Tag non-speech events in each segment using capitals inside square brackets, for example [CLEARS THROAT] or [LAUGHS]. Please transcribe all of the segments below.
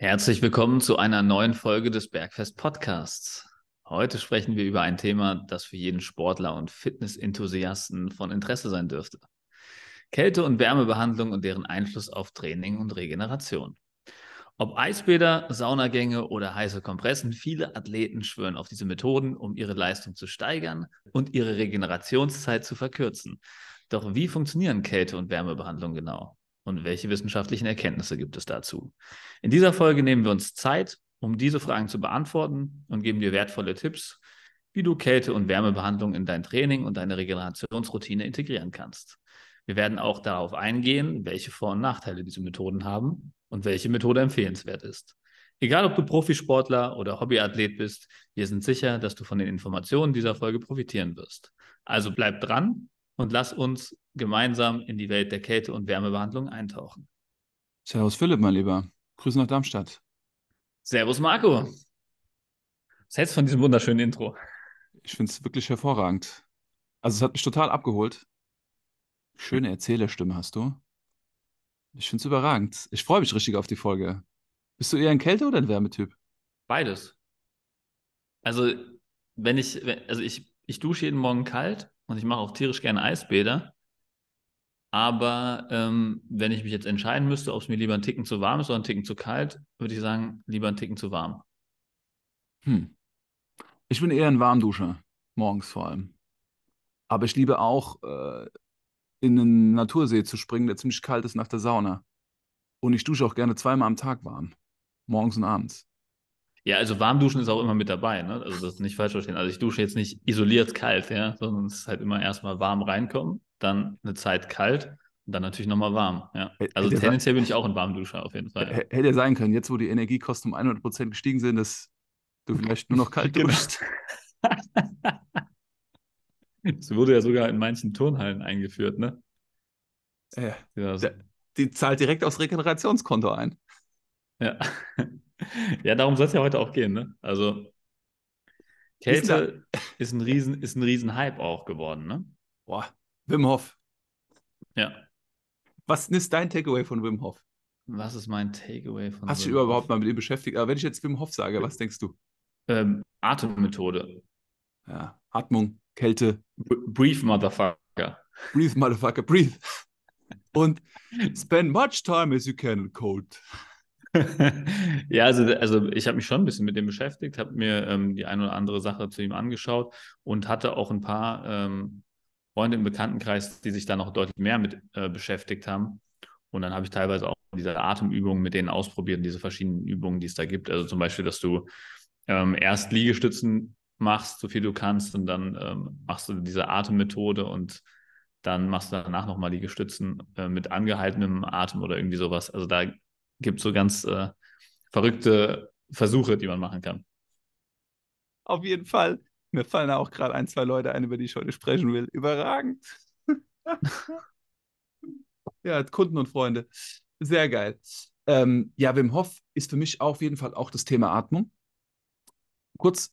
Herzlich willkommen zu einer neuen Folge des Bergfest Podcasts. Heute sprechen wir über ein Thema, das für jeden Sportler und Fitnessenthusiasten von Interesse sein dürfte. Kälte- und Wärmebehandlung und deren Einfluss auf Training und Regeneration. Ob Eisbäder, Saunagänge oder heiße Kompressen, viele Athleten schwören auf diese Methoden, um ihre Leistung zu steigern und ihre Regenerationszeit zu verkürzen. Doch wie funktionieren Kälte- und Wärmebehandlung genau? Und welche wissenschaftlichen Erkenntnisse gibt es dazu? In dieser Folge nehmen wir uns Zeit, um diese Fragen zu beantworten und geben dir wertvolle Tipps, wie du Kälte- und Wärmebehandlung in dein Training und deine Regenerationsroutine integrieren kannst. Wir werden auch darauf eingehen, welche Vor- und Nachteile diese Methoden haben und welche Methode empfehlenswert ist. Egal, ob du Profisportler oder Hobbyathlet bist, wir sind sicher, dass du von den Informationen dieser Folge profitieren wirst. Also bleib dran und lass uns gemeinsam in die Welt der Kälte- und Wärmebehandlung eintauchen. Servus Philipp, mein Lieber. Grüße nach Darmstadt. Servus Marco. Was hältst du von diesem wunderschönen Intro? Ich finde es wirklich hervorragend. Also es hat mich total abgeholt. Schöne Erzählerstimme hast du. Ich finde es überragend. Ich freue mich richtig auf die Folge. Bist du eher ein Kälte- oder ein Wärmetyp? Beides. Also, wenn ich, also ich, ich dusche jeden Morgen kalt und ich mache auch tierisch gerne Eisbäder. Aber ähm, wenn ich mich jetzt entscheiden müsste, ob es mir lieber ein Ticken zu warm ist oder ein Ticken zu kalt, würde ich sagen, lieber ein Ticken zu warm. Hm. Ich bin eher ein Warmduscher, morgens vor allem. Aber ich liebe auch, äh, in einen Natursee zu springen, der ziemlich kalt ist nach der Sauna. Und ich dusche auch gerne zweimal am Tag warm. Morgens und abends. Ja, also warm duschen ist auch immer mit dabei, ne? Also das ist nicht falsch verstehen. Also ich dusche jetzt nicht isoliert kalt, ja, sondern es ist halt immer erstmal warm reinkommen, dann eine Zeit kalt und dann natürlich nochmal warm, ja. Also Hätte tendenziell bin ich auch ein Warmduscher auf jeden Fall. Hätte ja sein können, jetzt wo die Energiekosten um 100% gestiegen sind, dass du vielleicht nur noch kalt [LAUGHS] Genau. duschst. [LAUGHS] Das wurde ja sogar in manchen Turnhallen eingeführt, ne? Äh, Ja, der- die zahlt direkt aufs Regenerationskonto ein. ja. [LAUGHS] ja darum soll es ja heute auch gehen, ne? Also Ist Kälte ist ein riesen, ist ein riesen Hype auch geworden, ne? Boah, Wim Hof. Ja. Was ist dein Takeaway von Wim Hof? Was ist mein Takeaway von Hast du dich Wim überhaupt mal mit ihm beschäftigt? Aber wenn ich jetzt Wim Hof sage, was denkst du? Ähm, Atemmethode. Ja, Atmung, Kälte, B Brief, Motherfucker. breathe, motherfucker, breathe. Und spend much time as you can in cold. [LAUGHS] ja, also, also ich habe mich schon ein bisschen mit dem beschäftigt, habe mir ähm, die eine oder andere Sache zu ihm angeschaut und hatte auch ein paar ähm, Freunde im Bekanntenkreis, die sich da noch deutlich mehr mit äh, beschäftigt haben. Und dann habe ich teilweise auch diese Atemübungen mit denen ausprobiert, diese verschiedenen Übungen, die es da gibt. Also zum Beispiel, dass du ähm, erst Liegestützen machst, so viel du kannst, und dann ähm, machst du diese Atemmethode und dann machst du danach nochmal Liegestützen äh, mit angehaltenem Atem oder irgendwie sowas. Also da gibt es so ganz äh, verrückte Versuche, die man machen kann. Auf jeden Fall. Mir fallen auch gerade ein, zwei Leute ein, über die ich heute sprechen will. Überragend. [LAUGHS] ja, Kunden und Freunde. Sehr geil. Ähm, ja, Wim Hof ist für mich auf jeden Fall auch das Thema Atmung. Kurz,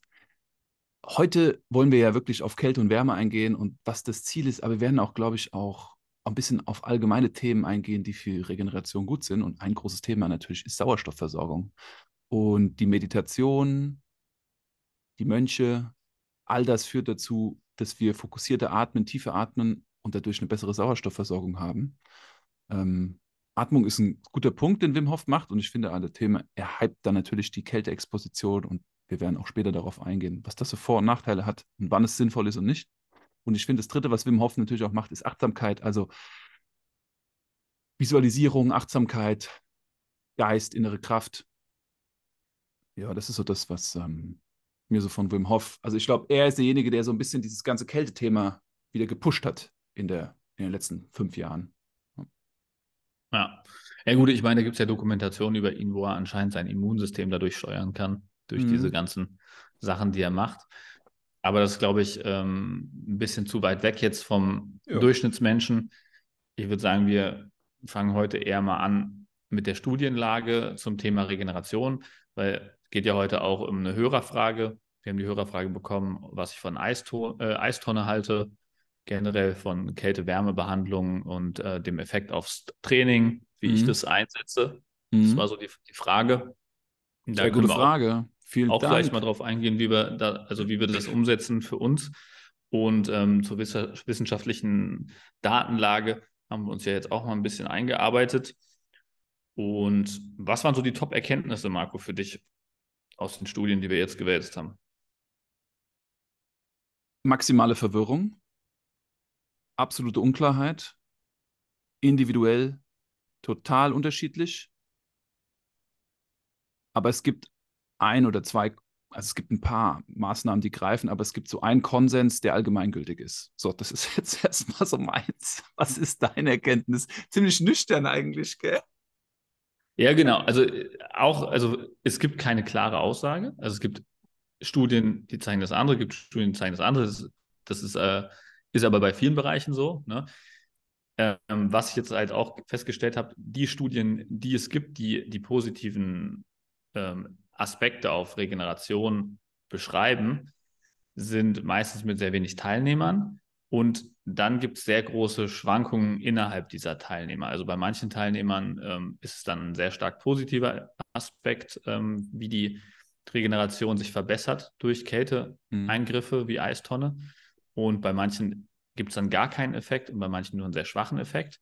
heute wollen wir ja wirklich auf Kälte und Wärme eingehen und was das Ziel ist, aber wir werden auch, glaube ich, auch ein bisschen auf allgemeine Themen eingehen, die für Regeneration gut sind. Und ein großes Thema natürlich ist Sauerstoffversorgung. Und die Meditation, die Mönche, all das führt dazu, dass wir fokussierte atmen, tiefe atmen und dadurch eine bessere Sauerstoffversorgung haben. Ähm, Atmung ist ein guter Punkt, den Wim Hof macht und ich finde alle Themen, er hypt dann natürlich die Kälteexposition und wir werden auch später darauf eingehen, was das für Vor- und Nachteile hat und wann es sinnvoll ist und nicht. Und ich finde, das Dritte, was Wim Hof natürlich auch macht, ist Achtsamkeit, also Visualisierung, Achtsamkeit, Geist, innere Kraft. Ja, das ist so das, was ähm, mir so von Wim Hof, also ich glaube, er ist derjenige, der so ein bisschen dieses ganze Kältethema wieder gepusht hat in, der, in den letzten fünf Jahren. Ja. Ja, gut, ich meine, da gibt es ja Dokumentationen über ihn, wo er anscheinend sein Immunsystem dadurch steuern kann, durch Mhm. diese ganzen Sachen, die er macht. Aber das ist, glaube ich, ähm, ein bisschen zu weit weg jetzt vom Ja. Durchschnittsmenschen. Ich würde sagen, wir fangen heute eher mal an mit der Studienlage zum Thema Regeneration, weil geht ja heute auch um eine Hörerfrage. Wir haben die Hörerfrage bekommen, was ich von Eisto äh, Eistonne halte, generell von Kälte-Wärme-Behandlung und äh, dem Effekt aufs Training, wie ich Mhm. das einsetze. Das Mhm. war so die, die Frage. Da Sehr gute Frage. Vielen auch Dank. gleich mal drauf eingehen, wie wir da, also wie wir das umsetzen für uns. Und ähm, zur wissenschaftlichen Datenlage haben wir uns ja jetzt auch mal ein bisschen eingearbeitet. Und was waren so die Top-Erkenntnisse, Marco, für dich aus den Studien, die wir jetzt gewälzt haben? Maximale Verwirrung, absolute Unklarheit, individuell total unterschiedlich. Aber es gibt ein oder zwei, also es gibt ein paar Maßnahmen, die greifen, aber es gibt so einen Konsens, der allgemeingültig ist. So, das ist [LAUGHS] jetzt erstmal so meins. Was ist deine Erkenntnis? Ziemlich nüchtern eigentlich, gell? Ja, genau. Also äh, auch, also es gibt keine klare Aussage. Also es gibt Studien, die zeigen das andere, gibt Studien, die zeigen das andere. Das, das ist, äh, ist aber bei vielen Bereichen so. Ne? Ähm, was ich jetzt halt auch festgestellt habe, die Studien, die es gibt, die die positiven ähm, Aspekte auf Regeneration beschreiben, sind meistens mit sehr wenig Teilnehmern. Und dann gibt es sehr große Schwankungen innerhalb dieser Teilnehmer. Also bei manchen Teilnehmern ähm, ist es dann ein sehr stark positiver Aspekt, ähm, wie die Regeneration sich verbessert durch Kälteeingriffe mhm. wie Eistonne. Und bei manchen gibt es dann gar keinen Effekt und bei manchen nur einen sehr schwachen Effekt.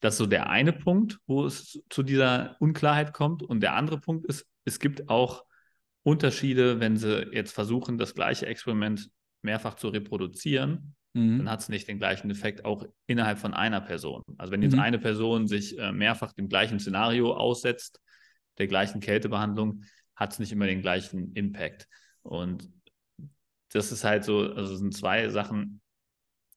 Das ist so der eine Punkt, wo es zu dieser Unklarheit kommt. Und der andere Punkt ist, es gibt auch Unterschiede, wenn sie jetzt versuchen, das gleiche Experiment mehrfach zu reproduzieren, mhm. dann hat es nicht den gleichen Effekt auch innerhalb von einer Person. Also wenn jetzt mhm. eine Person sich äh, mehrfach dem gleichen Szenario aussetzt, der gleichen Kältebehandlung, hat es nicht immer den gleichen Impact. Und das ist halt so, also sind zwei Sachen,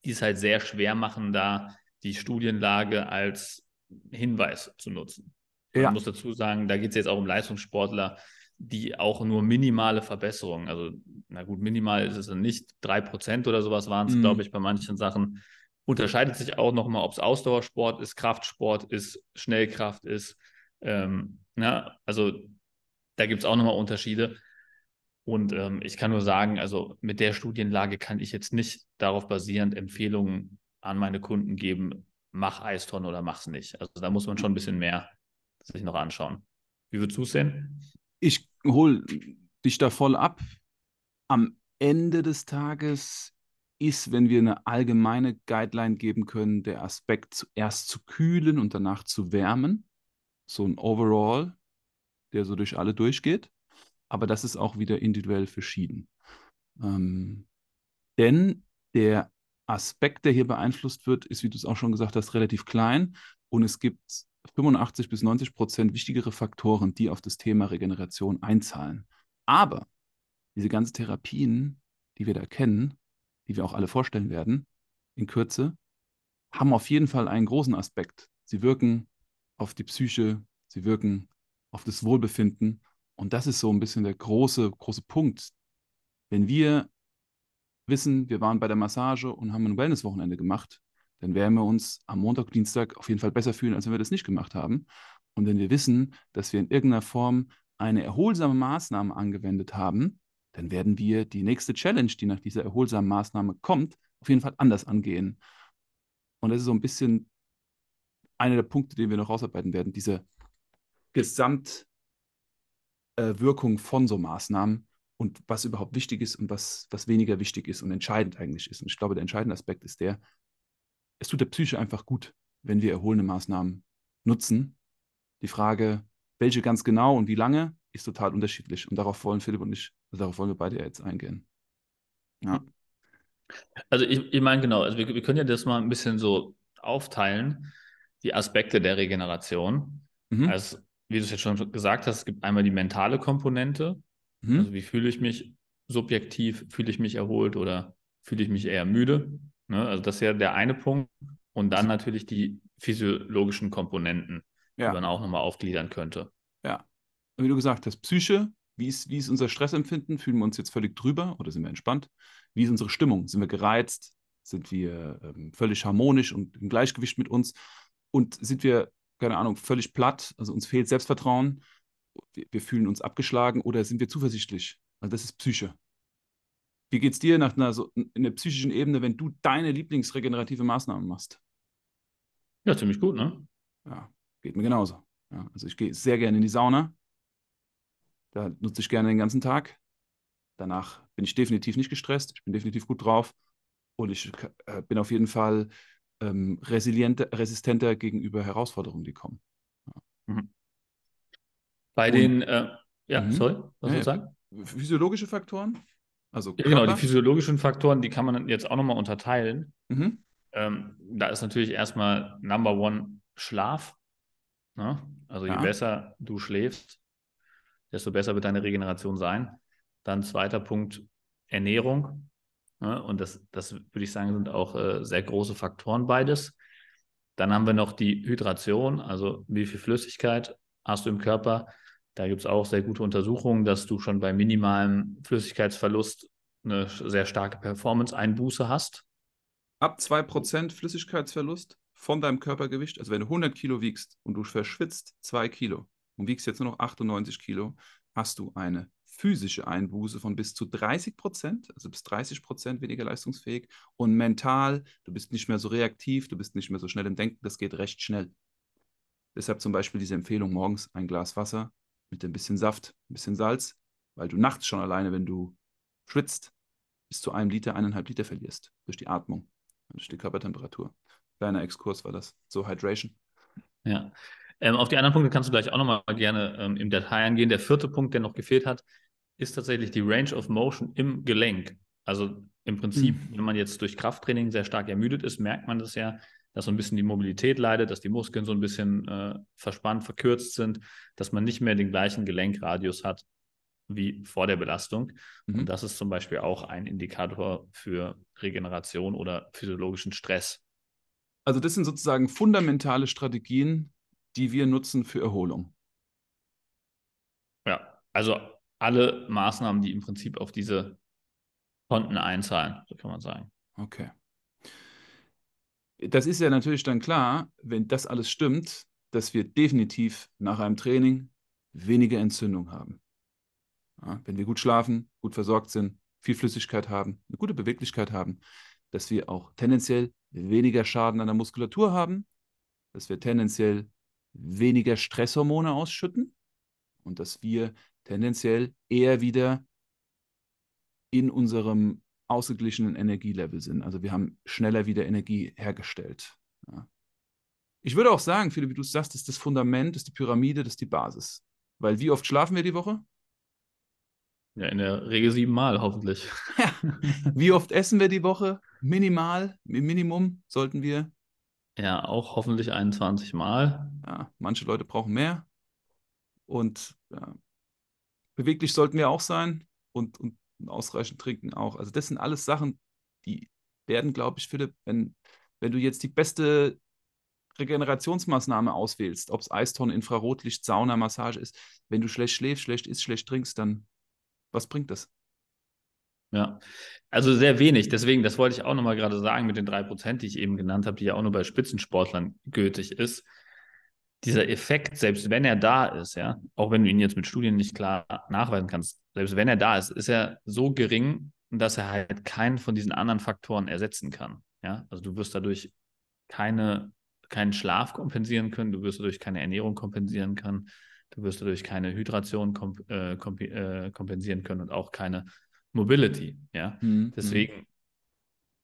die es halt sehr schwer machen, da die Studienlage als Hinweis zu nutzen. Ja. Man muss dazu sagen, da geht es jetzt auch um Leistungssportler, die auch nur minimale Verbesserungen, also na gut, minimal ist es dann nicht, drei Prozent oder sowas waren es, mhm. glaube ich, bei manchen Sachen. Unterscheidet sich auch nochmal, ob es Ausdauersport ist, Kraftsport ist, Schnellkraft ist. Ähm, na, also da gibt es auch nochmal Unterschiede. Und ähm, ich kann nur sagen, also mit der Studienlage kann ich jetzt nicht darauf basierend Empfehlungen an meine Kunden geben, mach Eistonne oder mach's nicht. Also da muss man schon ein bisschen mehr sich noch anschauen. Wie würdest du es sehen? Ich hole dich da voll ab. Am Ende des Tages ist, wenn wir eine allgemeine Guideline geben können, der Aspekt zuerst zu kühlen und danach zu wärmen. So ein Overall, der so durch alle durchgeht. Aber das ist auch wieder individuell verschieden. Ähm, denn der Aspekt, der hier beeinflusst wird, ist, wie du es auch schon gesagt hast, relativ klein. Und es gibt 85 bis 90 Prozent wichtigere Faktoren, die auf das Thema Regeneration einzahlen. Aber diese ganzen Therapien, die wir da kennen, die wir auch alle vorstellen werden, in Kürze, haben auf jeden Fall einen großen Aspekt. Sie wirken auf die Psyche, sie wirken auf das Wohlbefinden. Und das ist so ein bisschen der große, große Punkt. Wenn wir wissen, wir waren bei der Massage und haben ein Wellness-Wochenende gemacht, dann werden wir uns am Montag, Dienstag auf jeden Fall besser fühlen, als wenn wir das nicht gemacht haben. Und wenn wir wissen, dass wir in irgendeiner Form eine erholsame Maßnahme angewendet haben, dann werden wir die nächste Challenge, die nach dieser erholsamen Maßnahme kommt, auf jeden Fall anders angehen. Und das ist so ein bisschen einer der Punkte, den wir noch rausarbeiten werden, diese Gesamtwirkung äh, von so Maßnahmen und was überhaupt wichtig ist und was, was weniger wichtig ist und entscheidend eigentlich ist. Und ich glaube, der entscheidende Aspekt ist der, es tut der Psyche einfach gut, wenn wir erholende Maßnahmen nutzen. Die Frage, welche ganz genau und wie lange, ist total unterschiedlich. Und darauf wollen Philipp und ich, also darauf wollen wir beide jetzt eingehen. Ja. Also ich, ich meine genau, also wir, wir können ja das mal ein bisschen so aufteilen, die Aspekte der Regeneration. Mhm. Also, wie du es jetzt schon gesagt hast, es gibt einmal die mentale Komponente. Mhm. Also wie fühle ich mich subjektiv, fühle ich mich erholt oder fühle ich mich eher müde? Ne? Also das ist ja der eine Punkt. Und dann natürlich die physiologischen Komponenten, ja. die man auch nochmal aufgliedern könnte. Ja. wie du gesagt hast, Psyche, wie ist, wie ist unser Stressempfinden? Fühlen wir uns jetzt völlig drüber oder sind wir entspannt? Wie ist unsere Stimmung? Sind wir gereizt? Sind wir ähm, völlig harmonisch und im Gleichgewicht mit uns? Und sind wir, keine Ahnung, völlig platt? Also uns fehlt Selbstvertrauen? Wir, wir fühlen uns abgeschlagen oder sind wir zuversichtlich? Also das ist Psyche. Wie geht es dir nach einer, so, in der psychischen Ebene, wenn du deine Lieblingsregenerative Maßnahmen machst? Ja, ziemlich gut, ne? Ja, geht mir genauso. Ja, also ich gehe sehr gerne in die Sauna. Da nutze ich gerne den ganzen Tag. Danach bin ich definitiv nicht gestresst. Ich bin definitiv gut drauf. Und ich äh, bin auf jeden Fall ähm, resistenter gegenüber Herausforderungen, die kommen. Ja. Mhm. Bei Und, den, äh, ja, mhm. sorry, was ja, soll ich sagen? Physiologische Faktoren? Also ja, genau, die physiologischen Faktoren, die kann man jetzt auch nochmal unterteilen. Mhm. Ähm, da ist natürlich erstmal Number One Schlaf. Ne? Also je besser du schläfst, desto besser wird deine Regeneration sein. Dann zweiter Punkt Ernährung. Ne? Und das, das würde ich sagen, sind auch äh, sehr große Faktoren beides. Dann haben wir noch die Hydration, also wie viel Flüssigkeit hast du im Körper. Da gibt es auch sehr gute Untersuchungen, dass du schon bei minimalem Flüssigkeitsverlust eine sehr starke Performance-Einbuße hast. Ab 2% Flüssigkeitsverlust von deinem Körpergewicht, also wenn du 100 Kilo wiegst und du verschwitzt 2 Kilo und wiegst jetzt nur noch 98 Kilo, hast du eine physische Einbuße von bis zu 30 Prozent, also bis 30 Prozent weniger leistungsfähig und mental, du bist nicht mehr so reaktiv, du bist nicht mehr so schnell im Denken, das geht recht schnell. Deshalb zum Beispiel diese Empfehlung morgens ein Glas Wasser mit ein bisschen Saft, ein bisschen Salz, weil du nachts schon alleine, wenn du schwitzt, bis zu einem Liter, eineinhalb Liter verlierst durch die Atmung, durch die Körpertemperatur. Kleiner Exkurs war das, so Hydration. Ja, ähm, auf die anderen Punkte kannst du gleich auch nochmal gerne ähm, im Detail eingehen. Der vierte Punkt, der noch gefehlt hat, ist tatsächlich die Range of Motion im Gelenk. Also im Prinzip, mhm. wenn man jetzt durch Krafttraining sehr stark ermüdet ist, merkt man das ja, dass so ein bisschen die Mobilität leidet, dass die Muskeln so ein bisschen äh, verspannt, verkürzt sind, dass man nicht mehr den gleichen Gelenkradius hat wie vor der Belastung. Mhm. Und das ist zum Beispiel auch ein Indikator für Regeneration oder physiologischen Stress. Also das sind sozusagen fundamentale Strategien, die wir nutzen für Erholung. Ja, also alle Maßnahmen, die im Prinzip auf diese Konten einzahlen, so kann man sagen. Okay. Das ist ja natürlich dann klar, wenn das alles stimmt, dass wir definitiv nach einem Training weniger Entzündung haben. Ja, wenn wir gut schlafen, gut versorgt sind, viel Flüssigkeit haben, eine gute Beweglichkeit haben, dass wir auch tendenziell weniger Schaden an der Muskulatur haben, dass wir tendenziell weniger Stresshormone ausschütten und dass wir tendenziell eher wieder in unserem ausgeglichenen Energielevel sind. Also wir haben schneller wieder Energie hergestellt. Ja. Ich würde auch sagen, Philipp, wie du sagst, ist das Fundament, ist die Pyramide, das ist die Basis. Weil wie oft schlafen wir die Woche? Ja, in der Regel siebenmal, hoffentlich. [LAUGHS] Ja. Wie oft essen wir die Woche? Minimal, Minimum sollten wir. Ja, auch hoffentlich 21 Mal. Ja, manche Leute brauchen mehr. Und ja, beweglich sollten wir auch sein und, und ausreichend trinken auch. Also das sind alles Sachen, die werden, glaube ich, Philipp, wenn, wenn du jetzt die beste Regenerationsmaßnahme auswählst, ob es Eistonne, Infrarotlicht, Sauna, Massage ist, wenn du schlecht schläfst, schlecht isst, schlecht trinkst, dann was bringt das? Ja, also sehr wenig. Deswegen, das wollte ich auch nochmal gerade sagen mit den drei Prozent, die ich eben genannt habe, die ja auch nur bei Spitzensportlern gültig ist. Dieser Effekt, selbst wenn er da ist, ja, auch wenn du ihn jetzt mit Studien nicht klar nachweisen kannst, selbst wenn er da ist, ist er so gering, dass er halt keinen von diesen anderen Faktoren ersetzen kann. Ja, also du wirst dadurch keine, keinen Schlaf kompensieren können, du wirst dadurch keine Ernährung kompensieren können, du wirst dadurch keine Hydration komp äh, komp äh, kompensieren können und auch keine Mobility. Ja, mhm. deswegen,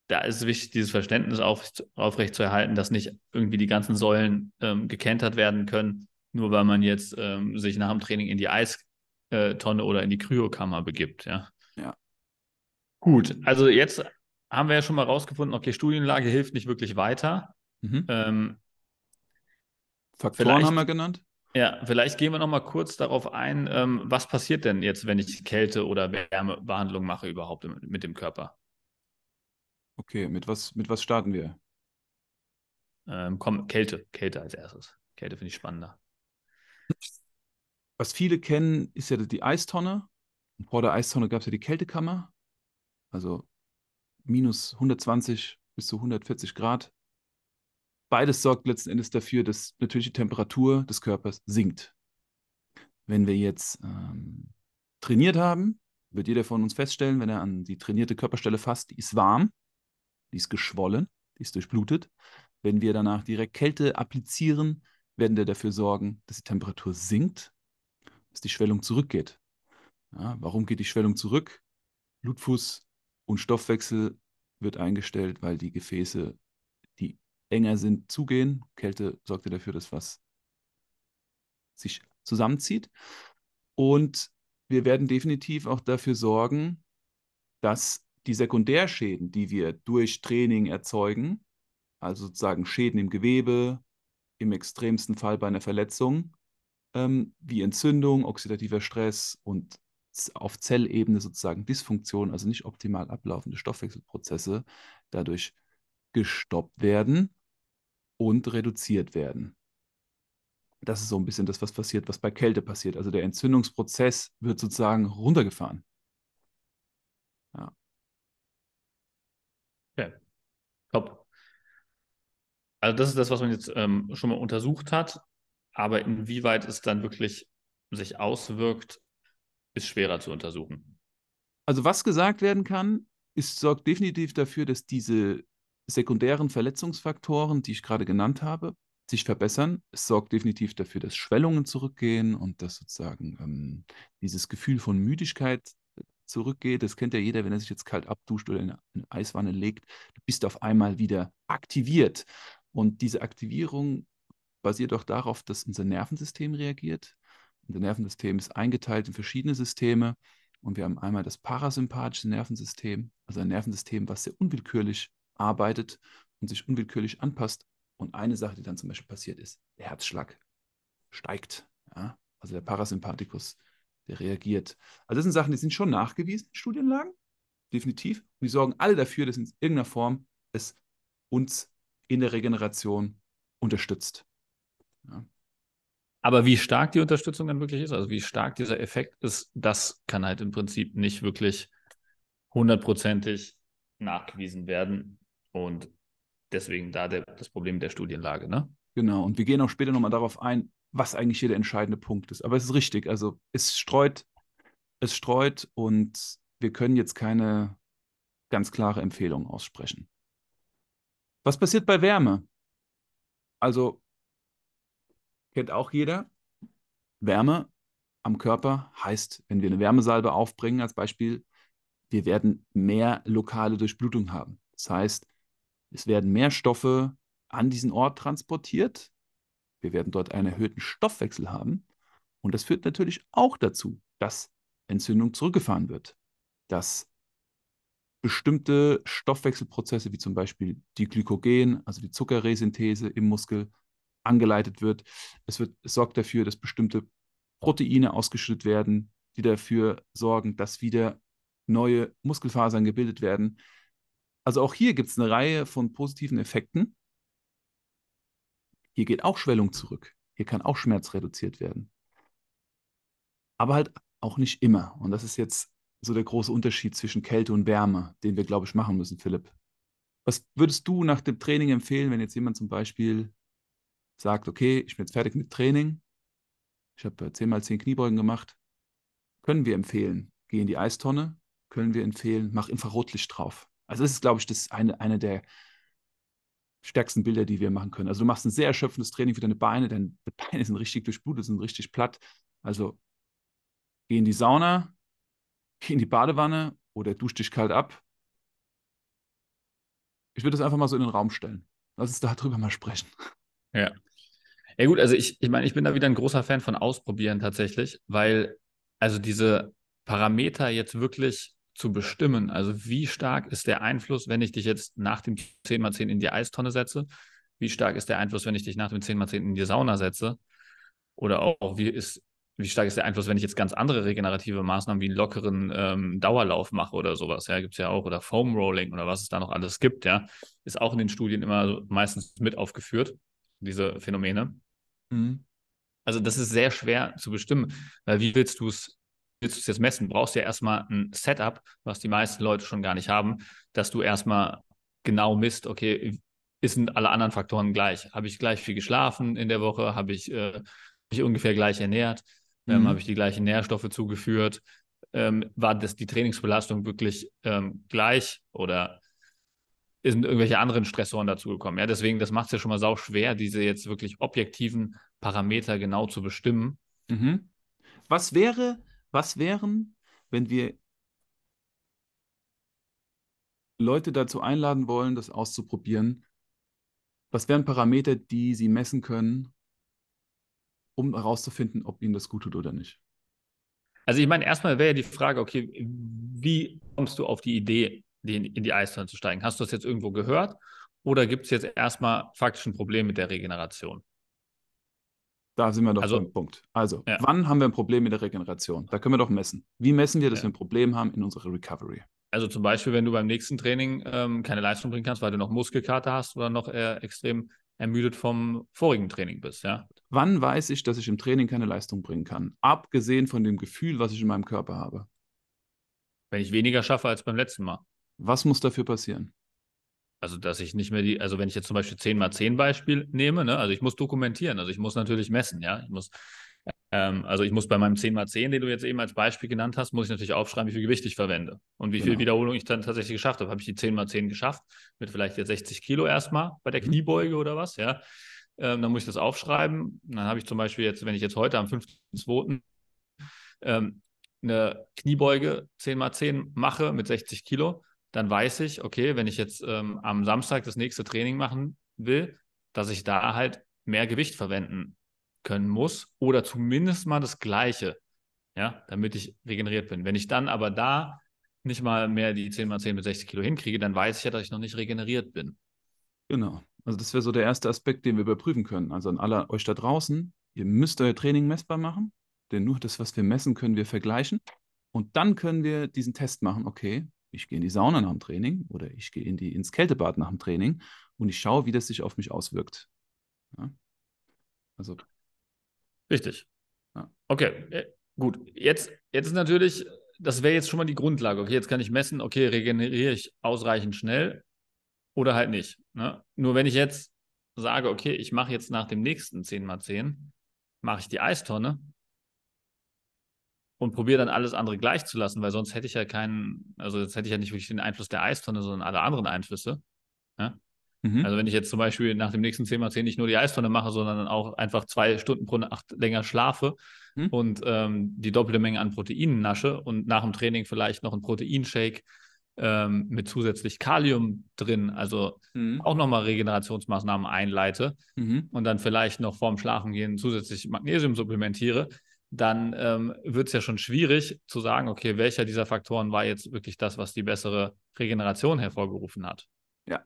da ist es wichtig, dieses Verständnis auf, aufrecht zu erhalten, dass nicht irgendwie die ganzen Säulen ähm, gekentert werden können, nur weil man jetzt ähm, sich nach dem Training in die Eistonne oder in die Kryokammer begibt. Ja. ja. Gut, also jetzt haben wir ja schon mal rausgefunden, okay, Studienlage hilft nicht wirklich weiter. Mhm. Ähm, Faktoren haben wir genannt. Ja, vielleicht gehen wir noch mal kurz darauf ein, ähm, was passiert denn jetzt, wenn ich Kälte- oder Wärmebehandlung mache überhaupt mit dem Körper? Okay, mit was, mit was starten wir? Ähm, komm, Kälte, Kälte als erstes. Kälte finde ich spannender. Was viele kennen, ist ja die Eistonne. Und vor der Eistonne gab es ja die Kältekammer. Also minus 120 bis zu 140 Grad beides sorgt letzten Endes dafür, dass natürlich die Temperatur des Körpers sinkt. Wenn wir jetzt ähm, trainiert haben, wird jeder von uns feststellen, wenn er an die trainierte Körperstelle fasst, die ist warm, die ist geschwollen, die ist durchblutet. Wenn wir danach direkt Kälte applizieren, werden wir dafür sorgen, dass die Temperatur sinkt, dass die Schwellung zurückgeht. Ja, warum geht die Schwellung zurück? Blutfuß und Stoffwechsel wird eingestellt, weil die Gefäße, die enger sind, zugehen. Kälte sorgt ja dafür, dass was sich zusammenzieht. Und wir werden definitiv auch dafür sorgen, dass die Sekundärschäden, die wir durch Training erzeugen, also sozusagen Schäden im Gewebe, im extremsten Fall bei einer Verletzung, ähm, wie Entzündung, oxidativer Stress und auf Zellebene sozusagen Dysfunktion, also nicht optimal ablaufende Stoffwechselprozesse, dadurch gestoppt werden und reduziert werden. Das ist so ein bisschen das, was passiert, was bei Kälte passiert. Also der Entzündungsprozess wird sozusagen runtergefahren. Ja. Okay. Top. Also das ist das, was man jetzt ähm, schon mal untersucht hat. Aber inwieweit es dann wirklich sich auswirkt, ist schwerer zu untersuchen. Also was gesagt werden kann, ist, sorgt definitiv dafür, dass diese sekundären Verletzungsfaktoren, die ich gerade genannt habe, sich verbessern. Es sorgt definitiv dafür, dass Schwellungen zurückgehen und dass sozusagen ähm, dieses Gefühl von Müdigkeit zurückgeht. Das kennt ja jeder, wenn er sich jetzt kalt abduscht oder in eine Eiswanne legt. Du bist auf einmal wieder aktiviert. Und diese Aktivierung basiert auch darauf, dass unser Nervensystem reagiert. Unser Nervensystem ist eingeteilt in verschiedene Systeme. Und wir haben einmal das parasympathische Nervensystem, also ein Nervensystem, was sehr unwillkürlich arbeitet und sich unwillkürlich anpasst. Und eine Sache, die dann zum Beispiel passiert ist, der Herzschlag steigt. Ja? Also der Parasympathikus, der reagiert. Also das sind Sachen, die sind schon nachgewiesen in Studienlagen, definitiv. Und die sorgen alle dafür, dass in irgendeiner Form es uns in der Regeneration unterstützt. Ja. Aber wie stark die Unterstützung dann wirklich ist, also wie stark dieser Effekt ist, das kann halt im Prinzip nicht wirklich hundertprozentig nachgewiesen werden. Und deswegen da der, das Problem der Studienlage. Ne? Genau, und wir gehen auch später nochmal darauf ein, was eigentlich hier der entscheidende Punkt ist. Aber es ist richtig, also es streut, es streut und wir können jetzt keine ganz klare Empfehlung aussprechen. Was passiert bei Wärme? Also kennt auch jeder. Wärme am Körper heißt, wenn wir eine Wärmesalbe aufbringen als Beispiel, wir werden mehr lokale Durchblutung haben. Das heißt, es werden mehr Stoffe an diesen Ort transportiert. Wir werden dort einen erhöhten Stoffwechsel haben. Und das führt natürlich auch dazu, dass Entzündung zurückgefahren wird, dass bestimmte Stoffwechselprozesse wie zum Beispiel die Glykogen, also die Zuckerresynthese im Muskel, angeleitet wird. Es, wird, es sorgt dafür, dass bestimmte Proteine ausgeschüttet werden, die dafür sorgen, dass wieder neue Muskelfasern gebildet werden. Also auch hier gibt es eine Reihe von positiven Effekten. Hier geht auch Schwellung zurück. Hier kann auch Schmerz reduziert werden. Aber halt auch nicht immer. Und das ist jetzt so der große Unterschied zwischen Kälte und Wärme, den wir, glaube ich, machen müssen, Philipp. Was würdest du nach dem Training empfehlen, wenn jetzt jemand zum Beispiel sagt, okay, ich bin jetzt fertig mit Training, ich habe 10 mal 10 Kniebeugen gemacht, können wir empfehlen, geh in die Eistonne, können wir empfehlen, mach Infrarotlicht drauf. Also das ist, glaube ich, das eine, eine der stärksten Bilder, die wir machen können. Also du machst ein sehr erschöpfendes Training für deine Beine, deine [LAUGHS] Beine sind richtig durchblutet, sind richtig platt. Also geh in die Sauna, geh in die Badewanne oder dusch dich kalt ab. Ich würde das einfach mal so in den Raum stellen. Lass uns darüber mal sprechen. Ja. Ja gut, also ich, ich meine, ich bin da wieder ein großer Fan von Ausprobieren tatsächlich, weil also diese Parameter jetzt wirklich zu bestimmen, also wie stark ist der Einfluss, wenn ich dich jetzt nach dem 10x10 in die Eistonne setze, wie stark ist der Einfluss, wenn ich dich nach dem 10x10 in die Sauna setze? Oder auch wie ist wie stark ist der Einfluss, wenn ich jetzt ganz andere regenerative Maßnahmen wie einen lockeren ähm, Dauerlauf mache oder sowas, ja, gibt es ja auch, oder Foam Rolling oder was es da noch alles gibt, ja, ist auch in den Studien immer meistens mit aufgeführt, diese Phänomene. Mhm. Also das ist sehr schwer zu bestimmen, weil wie willst du es willst du es jetzt messen? Du brauchst ja erstmal ein Setup, was die meisten Leute schon gar nicht haben, dass du erstmal genau misst, okay, sind alle anderen Faktoren gleich? Habe ich gleich viel geschlafen in der Woche? Habe ich äh, mich ungefähr gleich ernährt? Ähm, mhm. Habe ich die gleichen Nährstoffe zugeführt? Ähm, war das die Trainingsbelastung wirklich ähm, gleich oder sind irgendwelche anderen Stressoren dazugekommen? Ja, deswegen, das macht es ja schon mal sau schwer, diese jetzt wirklich objektiven Parameter genau zu bestimmen. Mhm. Was wäre, was wären wenn wir Leute dazu einladen wollen, das auszuprobieren, was wären Parameter, die sie messen können, um herauszufinden, ob ihnen das gut tut oder nicht? Also ich meine, erstmal wäre ja die Frage, okay, wie kommst du auf die Idee, in die Eistonne zu steigen? Hast du das jetzt irgendwo gehört oder gibt es jetzt erstmal faktisch ein Problem mit der Regeneration? Da sind wir doch also, beim Punkt. Also, ja. wann haben wir ein Problem mit der Regeneration? Da können wir doch messen. Wie messen wir, dass ja. wir ein Problem haben in unserer Recovery? Also zum Beispiel, wenn du beim nächsten Training ähm, keine Leistung bringen kannst, weil du noch Muskelkater hast oder noch äh, extrem ermüdet vom vorigen Training bist, ja. Wann weiß ich, dass ich im Training keine Leistung bringen kann? Abgesehen von dem Gefühl, was ich in meinem Körper habe. Wenn ich weniger schaffe als beim letzten Mal. Was muss dafür passieren? Also, dass ich nicht mehr die, also wenn ich jetzt zum Beispiel 10 mal 10 Beispiel nehme, ne, also ich muss dokumentieren, also ich muss natürlich messen, ja. Ich muss ähm, also ich muss bei meinem 10x10, den du jetzt eben als Beispiel genannt hast, muss ich natürlich aufschreiben, wie viel Gewicht ich verwende und wie genau. viel Wiederholung ich dann tatsächlich geschafft habe. Habe ich die 10x10 geschafft, mit vielleicht jetzt 60 Kilo erstmal bei der mhm. Kniebeuge oder was, ja. Ähm, dann muss ich das aufschreiben. Dann habe ich zum Beispiel jetzt, wenn ich jetzt heute am 5.2. Ähm, eine Kniebeuge 10x10 mache mit 60 Kilo, dann weiß ich, okay, wenn ich jetzt ähm, am Samstag das nächste Training machen will, dass ich da halt mehr Gewicht verwenden können muss oder zumindest mal das Gleiche, ja, damit ich regeneriert bin. Wenn ich dann aber da nicht mal mehr die 10x10 mit 60 Kilo hinkriege, dann weiß ich ja, dass ich noch nicht regeneriert bin. Genau. Also das wäre so der erste Aspekt, den wir überprüfen können. Also an alle euch da draußen, ihr müsst euer Training messbar machen, denn nur das, was wir messen, können wir vergleichen. Und dann können wir diesen Test machen, okay, ich gehe in die Sauna nach dem Training oder ich gehe in die, ins Kältebad nach dem Training und ich schaue, wie das sich auf mich auswirkt. Ja? Also Richtig. Ja. Okay, äh, gut. Jetzt, jetzt ist natürlich, das wäre jetzt schon mal die Grundlage. Okay, jetzt kann ich messen, okay, regeneriere ich ausreichend schnell oder halt nicht. Ne? Nur wenn ich jetzt sage, okay, ich mache jetzt nach dem nächsten 10x10, mache ich die Eistonne und probiere dann alles andere gleich zu lassen, weil sonst hätte ich ja keinen, also jetzt hätte ich ja nicht wirklich den Einfluss der Eistonne, sondern alle anderen Einflüsse. Ja? Mhm. Also wenn ich jetzt zum Beispiel nach dem nächsten 10x10 nicht nur die Eistonne mache, sondern auch einfach zwei Stunden pro Nacht länger schlafe mhm. und ähm, die doppelte Menge an Proteinen nasche und nach dem Training vielleicht noch ein Proteinshake ähm, mit zusätzlich Kalium drin, also mhm. auch nochmal Regenerationsmaßnahmen einleite mhm. und dann vielleicht noch vorm Schlafengehen zusätzlich Magnesium supplementiere, dann ähm, wird es ja schon schwierig zu sagen, okay, welcher dieser Faktoren war jetzt wirklich das, was die bessere Regeneration hervorgerufen hat. Ja,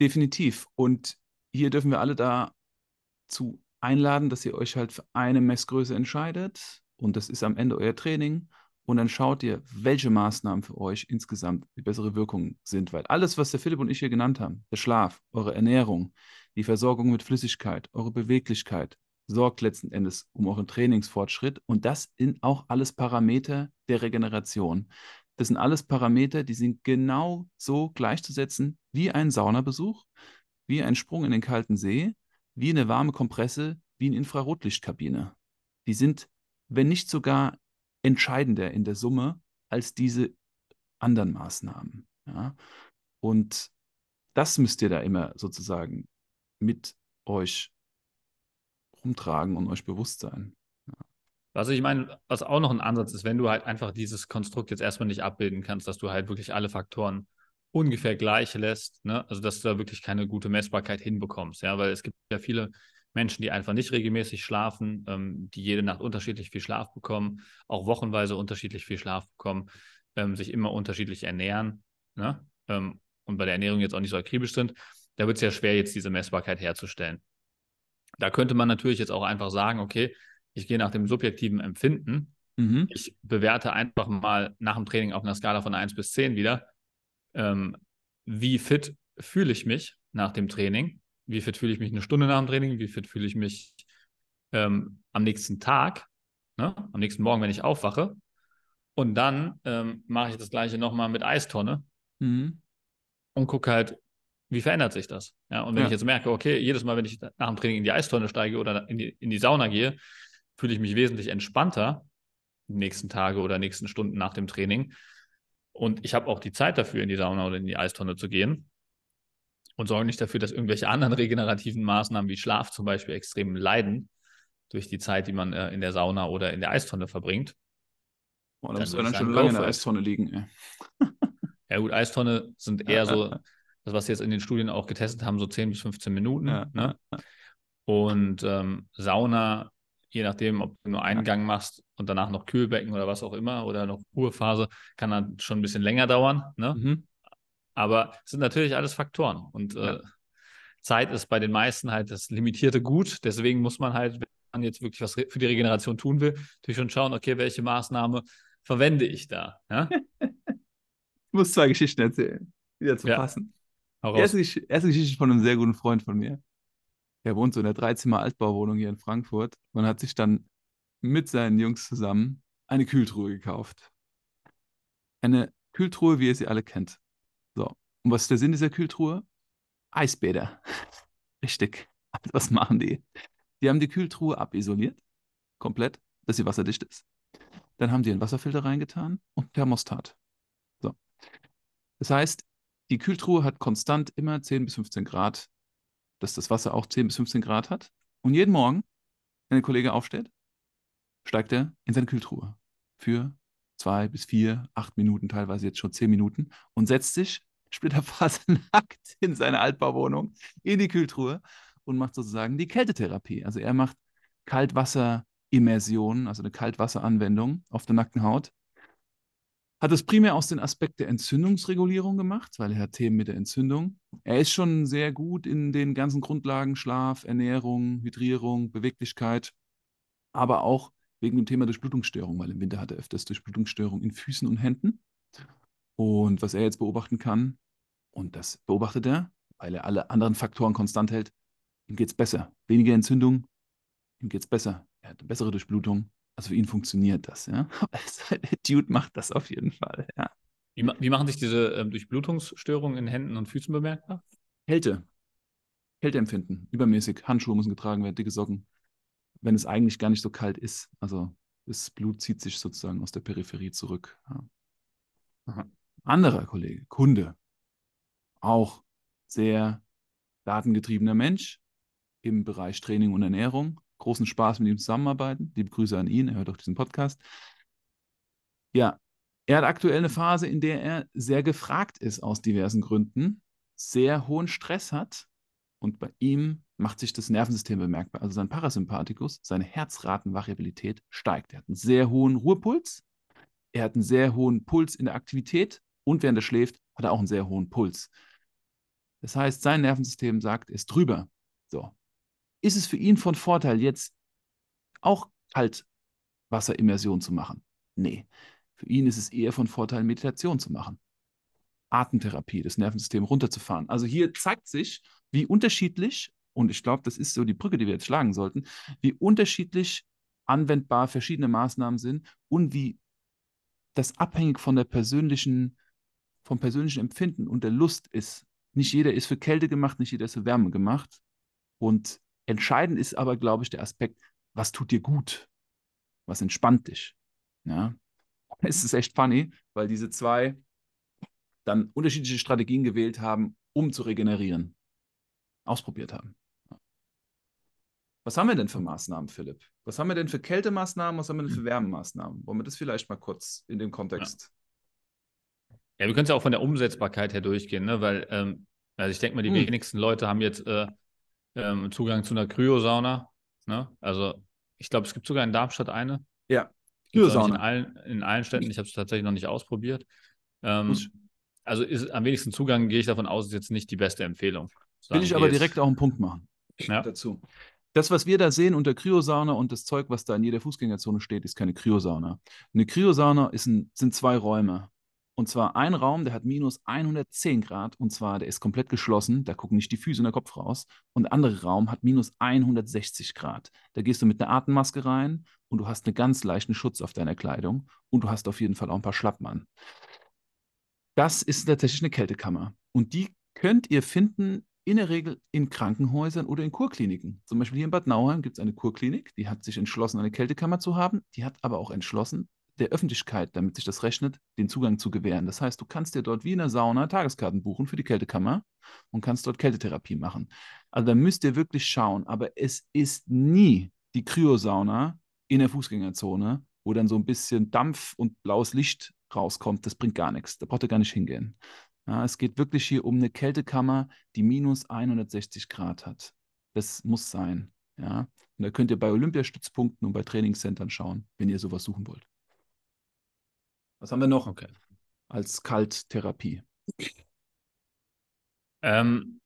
Definitiv. Und hier dürfen wir alle dazu einladen, dass ihr euch halt für eine Messgröße entscheidet. Und das ist am Ende euer Training. Und dann schaut ihr, welche Maßnahmen für euch insgesamt die bessere Wirkung sind. Weil alles, was der Philipp und ich hier genannt haben, der Schlaf, eure Ernährung, die Versorgung mit Flüssigkeit, eure Beweglichkeit, sorgt letzten Endes um euren Trainingsfortschritt. Und das sind auch alles Parameter der Regeneration. Das sind alles Parameter, die sind genau so gleichzusetzen wie ein Saunabesuch, wie ein Sprung in den kalten See, wie eine warme Kompresse, wie eine Infrarotlichtkabine. Die sind, wenn nicht sogar entscheidender in der Summe als diese anderen Maßnahmen. Ja? Und das müsst ihr da immer sozusagen mit euch rumtragen und euch bewusst sein. Was ich meine, was auch noch ein Ansatz ist, wenn du halt einfach dieses Konstrukt jetzt erstmal nicht abbilden kannst, dass du halt wirklich alle Faktoren ungefähr gleich lässt, ne? also dass du da wirklich keine gute Messbarkeit hinbekommst, ja, weil es gibt ja viele Menschen, die einfach nicht regelmäßig schlafen, ähm, die jede Nacht unterschiedlich viel Schlaf bekommen, auch wochenweise unterschiedlich viel Schlaf bekommen, ähm, sich immer unterschiedlich ernähren ne? ähm, und bei der Ernährung jetzt auch nicht so akribisch sind, da wird es ja schwer, jetzt diese Messbarkeit herzustellen. Da könnte man natürlich jetzt auch einfach sagen, okay, ich gehe nach dem subjektiven Empfinden. Mhm. Ich bewerte einfach mal nach dem Training auf einer Skala von 1 bis 10 wieder, ähm, wie fit fühle ich mich nach dem Training, wie fit fühle ich mich eine Stunde nach dem Training, wie fit fühle ich mich ähm, am nächsten Tag, ne? am nächsten Morgen, wenn ich aufwache. Und dann ähm, mache ich das gleiche nochmal mit Eistonne mhm. und gucke halt, wie verändert sich das? Ja, und wenn ja. ich jetzt merke, okay, jedes Mal, wenn ich nach dem Training in die Eistonne steige oder in die, in die Sauna gehe, fühle ich mich wesentlich entspannter die nächsten Tage oder nächsten Stunden nach dem Training. Und ich habe auch die Zeit dafür, in die Sauna oder in die Eistonne zu gehen. Und sorge nicht dafür, dass irgendwelche anderen [LAUGHS] regenerativen Maßnahmen wie Schlaf zum Beispiel extrem leiden durch die Zeit, die man äh, in der Sauna oder in der Eistonne verbringt. Boah, da musst du dann schon lange in der Eistonne liegen. Ey. Ja gut, Eistonne sind eher so, [LAUGHS] das, was sie jetzt in den Studien auch getestet haben, so 10 bis 15 Minuten. Ja, ne? Und ähm, Sauna, je nachdem, ob du nur einen Gang machst und danach noch Kühlbecken oder was auch immer oder noch Ruhephase, kann dann schon ein bisschen länger dauern. Ne? Mhm. Aber es sind natürlich alles Faktoren. Und äh, Zeit ist bei den meisten halt das limitierte Gut. Deswegen muss man halt, wenn man jetzt wirklich was für die Regeneration tun will, natürlich schon schauen, okay, welche Maßnahme verwende ich da? Ja? [LAUGHS] ich muss zwei Geschichten erzählen, wieder zu ja. passen. Erste, erste Geschichte von einem sehr guten Freund von mir. Er wohnt so in der Dreizimmer Altbauwohnung hier in Frankfurt und hat sich dann mit seinen Jungs zusammen eine Kühltruhe gekauft. Eine Kühltruhe, wie ihr sie alle kennt. So. Und was ist der Sinn dieser Kühltruhe? Eisbäder. [LAUGHS] Richtig. [LAUGHS] Was machen die? Die haben die Kühltruhe abisoliert, komplett, dass sie wasserdicht ist. Dann haben die einen Wasserfilter reingetan und Thermostat. So. Das heißt, die Kühltruhe hat konstant immer 10 bis 15 Grad, dass das Wasser auch 10 bis 15 Grad hat. Und jeden Morgen, wenn der Kollege aufsteht, steigt er in seine Kühltruhe für zwei bis vier, acht Minuten, teilweise jetzt schon zehn Minuten und setzt sich [LAUGHS] splitterfasernackt in seine Altbauwohnung in die Kühltruhe und macht sozusagen die Kältetherapie. Also er macht Kaltwasserimmersion, also eine Kaltwasseranwendung auf der nackten Haut. Hat es primär aus dem Aspekt der Entzündungsregulierung gemacht, weil er hat Themen mit der Entzündung. Er ist schon sehr gut in den ganzen Grundlagen Schlaf, Ernährung, Hydrierung, Beweglichkeit, aber auch wegen dem Thema Durchblutungsstörung, weil im Winter hat er öfters Durchblutungsstörung in Füßen und Händen. Und was er jetzt beobachten kann, und das beobachtet er, weil er alle anderen Faktoren konstant hält, ihm geht es besser. Weniger Entzündung, ihm geht es besser. Er hat eine bessere Durchblutung. Also für ihn funktioniert das, ja. [LAUGHS] der Dude macht das auf jeden Fall, ja. Wie, wie machen sich diese ähm, Durchblutungsstörungen in Händen und Füßen bemerkbar? Kälte. Kälteempfinden, übermäßig. Handschuhe müssen getragen werden, dicke Socken. Wenn es eigentlich gar nicht so kalt ist. Also das Blut zieht sich sozusagen aus der Peripherie zurück. Ja. Anderer Kollege, Kunde, auch sehr datengetriebener Mensch im Bereich Training und Ernährung. Großen Spaß mit ihm zusammenarbeiten. Liebe Grüße an ihn, er hört auch diesen Podcast. Ja, er hat aktuell eine Phase, in der er sehr gefragt ist aus diversen Gründen, sehr hohen Stress hat und bei ihm macht sich das Nervensystem bemerkbar. Also sein Parasympathikus, seine Herzratenvariabilität steigt. Er hat einen sehr hohen Ruhepuls, er hat einen sehr hohen Puls in der Aktivität und während er schläft, hat er auch einen sehr hohen Puls. Das heißt, sein Nervensystem sagt, er ist drüber. So. Ist es für ihn von Vorteil, jetzt auch Kaltwasserimmersion zu machen? Nee. Für ihn ist es eher von Vorteil, Meditation zu machen. Atemtherapie, das Nervensystem runterzufahren. Also hier zeigt sich, wie unterschiedlich, und ich glaube, das ist so die Brücke, die wir jetzt schlagen sollten, wie unterschiedlich anwendbar verschiedene Maßnahmen sind und wie das abhängig von der persönlichen, vom persönlichen Empfinden und der Lust ist, nicht jeder ist für Kälte gemacht, nicht jeder ist für Wärme gemacht. Und entscheidend ist aber, glaube ich, der Aspekt, was tut dir gut? Was entspannt dich? Ja. [LAUGHS] Es ist echt funny, weil diese zwei dann unterschiedliche Strategien gewählt haben, um zu regenerieren. Ausprobiert haben. Was haben wir denn für Maßnahmen, Philipp? Was haben wir denn für Kältemaßnahmen? Was haben wir denn für Wärmemaßnahmen? Wollen wir das vielleicht mal kurz in dem Kontext ja, wir können es ja auch von der Umsetzbarkeit her durchgehen, ne? weil, ähm, also ich denke mal, die hm. wenigsten Leute haben jetzt äh, ähm, Zugang zu einer Kryosauna. Ne? Also ich glaube, es gibt sogar in Darmstadt eine. Ja, Kryosauna. In allen, in allen Städten, ich habe es tatsächlich noch nicht ausprobiert. Ähm, also ist, am wenigsten Zugang gehe ich davon aus, ist jetzt nicht die beste Empfehlung. Will ich aber direkt auch einen Punkt machen ja. dazu. Das, was wir da sehen unter Kryosauna und das Zeug, was da in jeder Fußgängerzone steht, ist keine Kryosauna. Eine Kryosauna ist ein, sind zwei Räume. Und zwar ein Raum, der hat minus 110 Grad und zwar der ist komplett geschlossen, da gucken nicht die Füße und der Kopf raus. Und der andere Raum hat minus 160 Grad. Da gehst du mit einer Atemmaske rein und du hast einen ganz leichten Schutz auf deiner Kleidung und du hast auf jeden Fall auch ein paar Schlappen an. Das ist tatsächlich eine Kältekammer und die könnt ihr finden in der Regel in Krankenhäusern oder in Kurkliniken. Zum Beispiel hier in Bad Nauheim gibt es eine Kurklinik, die hat sich entschlossen, eine Kältekammer zu haben. Die hat aber auch entschlossen, der Öffentlichkeit, damit sich das rechnet, den Zugang zu gewähren. Das heißt, du kannst dir dort wie in der Sauna Tageskarten buchen für die Kältekammer und kannst dort Kältetherapie machen. Also da müsst ihr wirklich schauen, aber es ist nie die Kryosauna in der Fußgängerzone wo dann so ein bisschen Dampf und blaues Licht rauskommt, das bringt gar nichts. Da braucht ihr gar nicht hingehen. Ja, es geht wirklich hier um eine Kältekammer, die minus 160 Grad hat. Das muss sein. Ja. Und da könnt ihr bei Olympiastützpunkten und bei Trainingscentern schauen, wenn ihr sowas suchen wollt. Was haben wir noch Okay. als Kalttherapie? Ähm,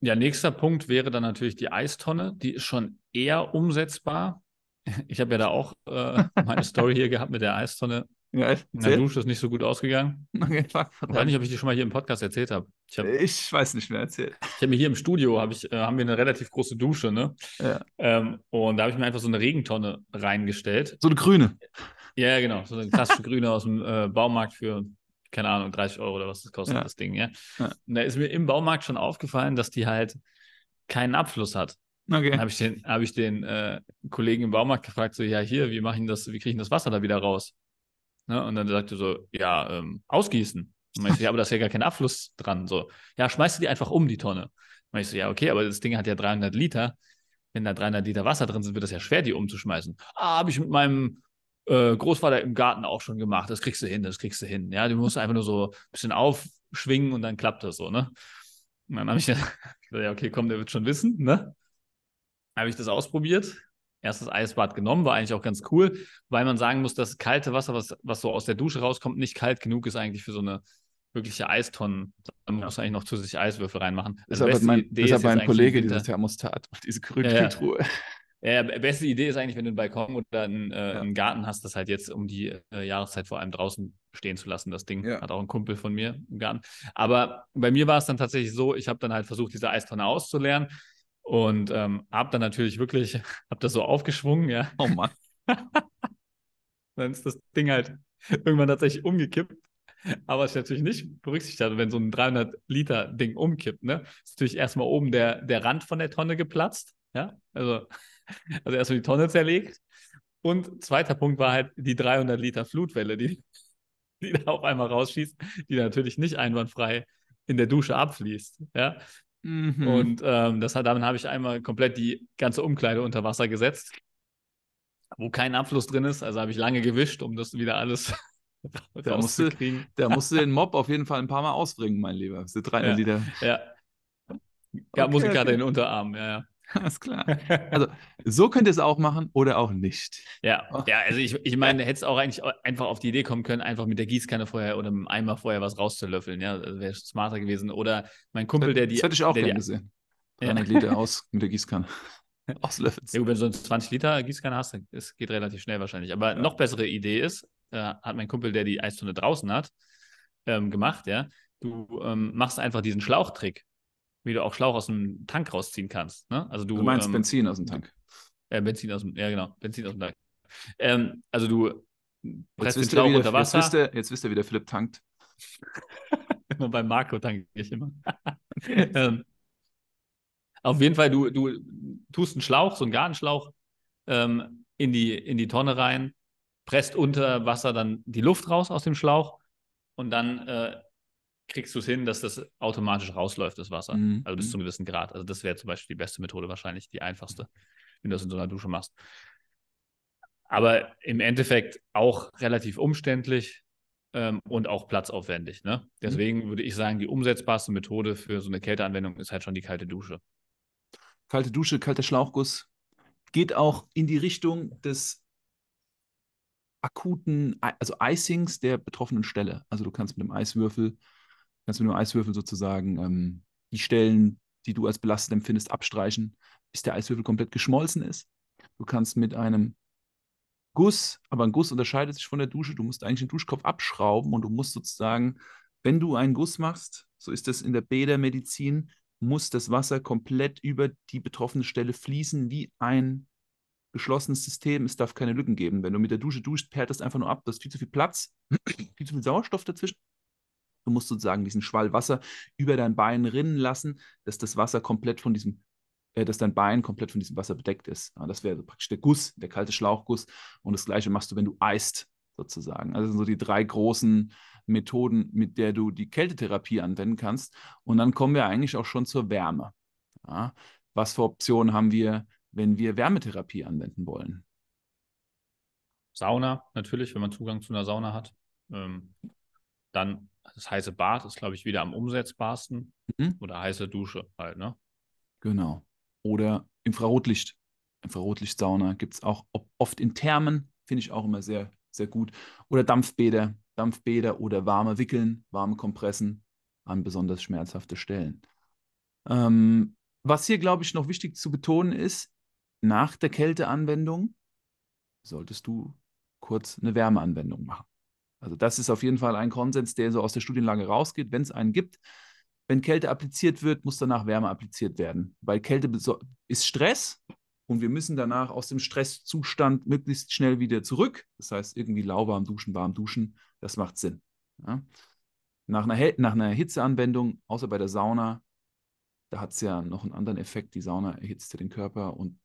ja, nächster Punkt wäre dann natürlich die Eistonne. Die ist schon eher umsetzbar. [LAUGHS] Ich habe ja da auch äh, meine Story hier gehabt mit der Eistonne. Ja, In der Dusche ist nicht so gut ausgegangen. Okay, [LAUGHS] fuck, Ich weiß nicht, ob ich die schon mal hier im Podcast erzählt habe. Ich habe ich weiß nicht mehr, erzählt. ich hab mir hier im Studio, hab ich, äh, haben wir eine relativ große Dusche, ne? Ja. Ähm, und da habe ich mir einfach so eine Regentonne reingestellt. So eine grüne. Ja, genau. So eine klassische grüne aus dem äh, Baumarkt für, keine Ahnung, 30 Euro oder was das kostet, Ja. das Ding, ja. Ja. Und da ist mir im Baumarkt schon aufgefallen, dass die halt keinen Abfluss hat. Okay. habe ich den, hab ich den äh, Kollegen im Baumarkt gefragt, so, ja, hier, wie mache ich denn das, wie kriege ich das Wasser da wieder raus? Ne? Und dann sagte er so, ja, ähm, ausgießen. Und meinte ich, so, ja, aber da ist ja gar kein Abfluss dran. So, ja, schmeißt du die einfach um, die Tonne. Und ich so, ja, okay, aber das Ding hat ja 300 Liter. Wenn da 300 Liter Wasser drin sind, wird das ja schwer, die umzuschmeißen. Ah, habe ich mit meinem äh, Großvater im Garten auch schon gemacht. Das kriegst du hin, das kriegst du hin. Ja, du musst einfach nur so ein bisschen aufschwingen und dann klappt das so, ne? Und dann habe ich gesagt, [LAUGHS] ja, okay, komm, der wird schon wissen, ne? Habe ich das ausprobiert. Erstes Eisbad genommen, war eigentlich auch ganz cool, weil man sagen muss, dass kalte Wasser, was, was so aus der Dusche rauskommt, nicht kalt genug ist eigentlich für so eine wirkliche Eistonne. Da muss man eigentlich noch zusätzlich Eiswürfel reinmachen. Also Deshalb hat beste mein, ist mein jetzt eigentlich Kollege dieses Thermostat und [LAUGHS] diese Ja, ja. Ja, ja, beste Idee ist eigentlich, wenn du einen Balkon oder einen, äh, Ja. einen Garten hast, das halt jetzt um die äh, Jahreszeit vor allem draußen stehen zu lassen. Das Ding Ja. hat auch ein Kumpel von mir im Garten. Aber bei mir war es dann tatsächlich so, ich habe dann halt versucht, diese Eistonne auszuleeren und ähm, habe dann natürlich wirklich, [LAUGHS] habe das so aufgeschwungen, ja. Oh Mann. [LAUGHS] Dann ist das Ding halt irgendwann tatsächlich umgekippt. Aber was ich natürlich nicht berücksichtigt hatte, wenn so ein 300 Liter Ding umkippt, ne, ist natürlich erstmal oben der, der Rand von der Tonne geplatzt. Ja, also, also erstmal die Tonne zerlegt. Und zweiter Punkt war halt die 300 Liter Flutwelle, die, die da auf einmal rausschießt, die natürlich nicht einwandfrei in der Dusche abfließt. Ja, Mhm. und ähm, das hat, damit habe ich einmal komplett die ganze Umkleide unter Wasser gesetzt, wo kein Abfluss drin ist. Also habe ich lange gewischt, um das wieder alles [LAUGHS] Da musst du- rauszukriegen. Da musst du den Mob auf jeden Fall ein paar Mal ausbringen, mein Lieber. Das sind 300 Ja. Liter. Ja. Ja, Okay, Muskelkater okay. in den Unterarm, ja, ja. [LAUGHS] Alles klar. [LAUGHS] Also, so könnt ihr es auch machen oder auch nicht. Ja, Oh. ja, also ich, ich meine, hättest auch eigentlich einfach auf die Idee kommen können, einfach mit der Gießkanne vorher oder mit dem Eimer vorher was rauszulöffeln. Ja, das wäre smarter gewesen. Oder mein Kumpel, der die. das hätte ich auch gerne gesehen. Ja. 300 Liter aus mit der Gießkanne. [LAUGHS] Auslöffeln. Ja, gut, wenn du so eine 20 Liter Gießkanne hast, dann es geht relativ schnell wahrscheinlich. Aber Ja. noch bessere Idee ist, äh, hat mein Kumpel, der die Eistonne draußen hat, ähm, gemacht, ja. Du ähm, machst einfach diesen Schlauchtrick, wie du auch Schlauch aus dem Tank rausziehen kannst. Ne? Also du, Du meinst ähm, Benzin aus dem Tank. Äh, Benzin aus dem, ja genau, Benzin aus dem Tank. Ähm, also du Jetzt presst den Schlauch unter der, jetzt, Wasser. wisst ihr, jetzt wisst ihr, wie der Philipp tankt. [LAUGHS] Immer beim Marco tanke ich immer. [LAUGHS] ähm, auf jeden Fall, du, du tust einen Schlauch, so einen Gartenschlauch, ähm, in, die, in die Tonne rein, presst unter Wasser dann die Luft raus aus dem Schlauch und dann äh, kriegst du es hin, dass das automatisch rausläuft, das Wasser. Mhm. Also bis zu einem gewissen Grad. Also das wäre zum Beispiel die beste Methode, wahrscheinlich die einfachste, wenn du das in so einer Dusche machst. Aber im Endeffekt auch relativ umständlich ähm, und auch platzaufwendig. Ne? Deswegen würde ich sagen, die umsetzbarste Methode für so eine Kälteanwendung ist halt schon die kalte Dusche. Kalte Dusche, kalter Schlauchguss. Geht auch in die Richtung des akuten, also Icings der betroffenen Stelle. Also du kannst mit dem Eiswürfel, kannst mit dem Eiswürfel sozusagen ähm, die Stellen, die du als belastet empfindest, abstreichen, bis der Eiswürfel komplett geschmolzen ist. Du kannst mit einem Guss, aber ein Guss unterscheidet sich von der Dusche. Du musst eigentlich den Duschkopf abschrauben und du musst sozusagen, wenn du einen Guss machst, so ist das in der Bädermedizin, muss das Wasser komplett über die betroffene Stelle fließen wie ein geschlossenes System. Es darf keine Lücken geben. Wenn du mit der Dusche duscht, perlt das einfach nur ab. Du hast viel zu viel Platz, [CLEARS THROAT] viel zu viel Sauerstoff dazwischen. Du musst sozusagen diesen Schwall Wasser über dein Bein rinnen lassen, dass das Wasser komplett von diesem, äh, dass dein Bein komplett von diesem Wasser bedeckt ist. Ja, das wäre praktisch der Guss, der kalte Schlauchguss. Und das gleiche machst du, wenn du eist, sozusagen. Also das sind so die drei großen Methoden, mit der du die Kältetherapie anwenden kannst. Und dann kommen wir eigentlich auch schon zur Wärme. Ja, was für Optionen haben wir, wenn wir Wärmetherapie anwenden wollen? Sauna natürlich, wenn man Zugang zu einer Sauna hat. Ähm, dann das heiße Bad ist, glaube ich, wieder am umsetzbarsten. Mhm. Oder heiße Dusche halt, ne? Genau. Oder Infrarotlicht. Infrarotlichtsauna gibt es auch oft in Thermen, finde ich auch immer sehr, sehr gut. Oder Dampfbäder, Dampfbäder oder warme Wickeln, warme Kompressen an besonders schmerzhafte Stellen. Ähm, was hier, glaube ich, noch wichtig zu betonen ist, nach der Kälteanwendung solltest du kurz eine Wärmeanwendung machen. Also das ist auf jeden Fall ein Konsens, der so aus der Studienlage rausgeht, wenn es einen gibt. Wenn Kälte appliziert wird, muss danach Wärme appliziert werden, weil Kälte ist Stress und wir müssen danach aus dem Stresszustand möglichst schnell wieder zurück. Das heißt, irgendwie lauwarm duschen, warm duschen, das macht Sinn. Ja? Nach, einer, nach einer Hitzeanwendung, außer bei der Sauna, da hat es ja noch einen anderen Effekt. Die Sauna erhitzt ja den Körper und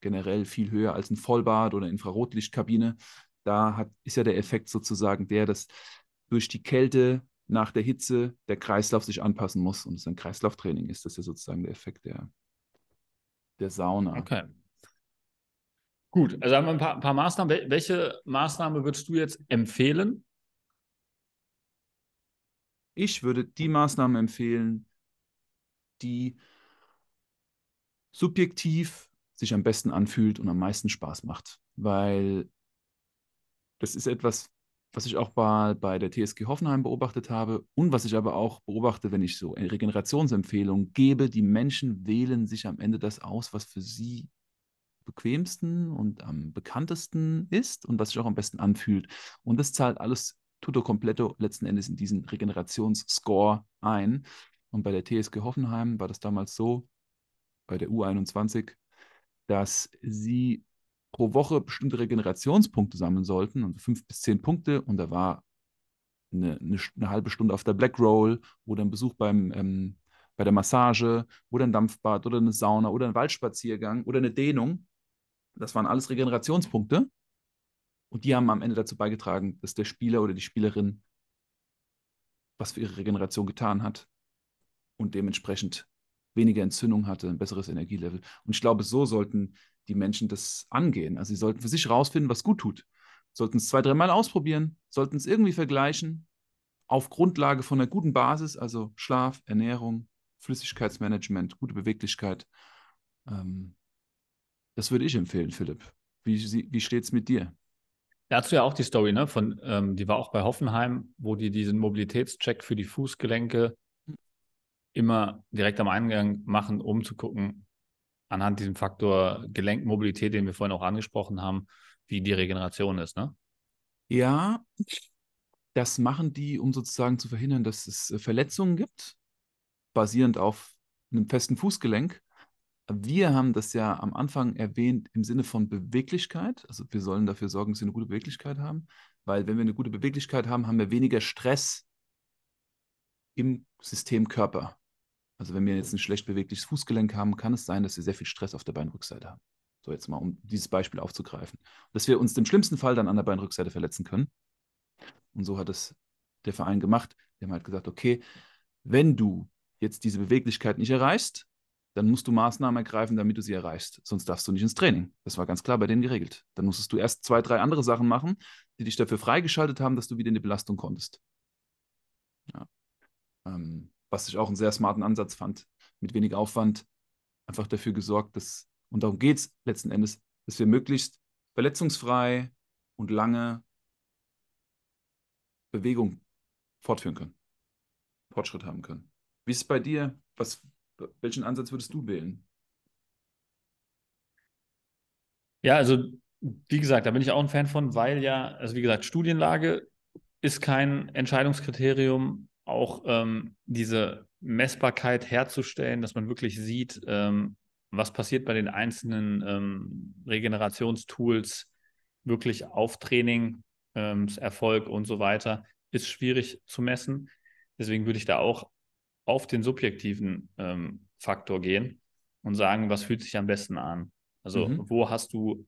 generell viel höher als ein Vollbad oder Infrarotlichtkabine. Da hat, ist ja der Effekt sozusagen der, dass durch die Kälte nach der Hitze der Kreislauf sich anpassen muss und es ein Kreislauftraining ist. Das ist ja sozusagen der Effekt der, der Sauna. Okay. Gut, also haben wir ein paar, ein paar Maßnahmen. Welche Maßnahme würdest du jetzt empfehlen? Ich würde die Maßnahme empfehlen, die subjektiv sich am besten anfühlt und am meisten Spaß macht. Weil das ist etwas, was ich auch bei, bei der TSG Hoffenheim beobachtet habe und was ich aber auch beobachte, wenn ich so Regenerationsempfehlungen gebe. Die Menschen wählen sich am Ende das aus, was für sie bequemsten und am bekanntesten ist und was sich auch am besten anfühlt. Und das zahlt alles tutto completo letzten Endes in diesen Regenerationsscore ein. Und bei der TSG Hoffenheim war das damals so, bei der U21, dass sie pro Woche bestimmte Regenerationspunkte sammeln sollten, also fünf bis zehn Punkte. Und da war eine, eine, eine halbe Stunde auf der Black Roll oder ein Besuch beim, ähm, bei der Massage oder ein Dampfbad oder eine Sauna oder ein Waldspaziergang oder eine Dehnung. Das waren alles Regenerationspunkte. Und die haben am Ende dazu beigetragen, dass der Spieler oder die Spielerin was für ihre Regeneration getan hat und dementsprechend weniger Entzündung hatte, ein besseres Energielevel. Und ich glaube, so sollten die Menschen das angehen. Also sie sollten für sich herausfinden, was gut tut. Sollten es zwei, dreimal ausprobieren, sollten es irgendwie vergleichen, auf Grundlage von einer guten Basis, also Schlaf, Ernährung, Flüssigkeitsmanagement, gute Beweglichkeit. Ähm, das würde ich empfehlen, Philipp. Wie, wie steht es mit dir? Dazu ja auch die Story, ne? Von, ähm, die war auch bei Hoffenheim, wo die diesen Mobilitätscheck für die Fußgelenke immer direkt am Eingang machen, um zu gucken, anhand diesem Faktor Gelenkmobilität, den wir vorhin auch angesprochen haben, wie die Regeneration ist, ne? Ja, das machen die, um sozusagen zu verhindern, dass es äh, Verletzungen gibt, basierend auf einem festen Fußgelenk. Wir haben das ja am Anfang erwähnt im Sinne von Beweglichkeit. Also wir sollen dafür sorgen, dass wir eine gute Beweglichkeit haben, weil wenn wir eine gute Beweglichkeit haben, haben wir weniger Stress im System Körper. Also wenn wir jetzt ein schlecht bewegliches Fußgelenk haben, kann es sein, dass wir sehr viel Stress auf der Beinrückseite haben. So jetzt mal, um dieses Beispiel aufzugreifen. Dass wir uns im schlimmsten Fall dann an der Beinrückseite verletzen können. Und so hat es der Verein gemacht. Die haben halt gesagt, okay, wenn du jetzt diese Beweglichkeit nicht erreichst, dann musst du Maßnahmen ergreifen, damit du sie erreichst. Sonst darfst du nicht ins Training. Das war ganz klar bei denen geregelt. Dann musstest du erst zwei, drei andere Sachen machen, die dich dafür freigeschaltet haben, dass du wieder in die Belastung konntest. Ja. Ähm, was ich auch einen sehr smarten Ansatz fand, mit wenig Aufwand einfach dafür gesorgt, dass, und darum geht es letzten Endes, dass wir möglichst verletzungsfrei und lange Bewegung fortführen können, Fortschritt haben können. Wie ist es bei dir? Was, welchen Ansatz würdest du wählen? Ja, also wie gesagt, da bin ich auch ein Fan von, weil ja, also wie gesagt, Studienlage ist kein Entscheidungskriterium. Auch ähm, diese Messbarkeit herzustellen, dass man wirklich sieht, ähm, was passiert bei den einzelnen ähm, Regenerationstools, wirklich auf Training, ähm, Erfolg und so weiter, ist schwierig zu messen. Deswegen würde ich da auch auf den subjektiven ähm, Faktor gehen und sagen, was fühlt sich am besten an? Also, mhm. wo hast du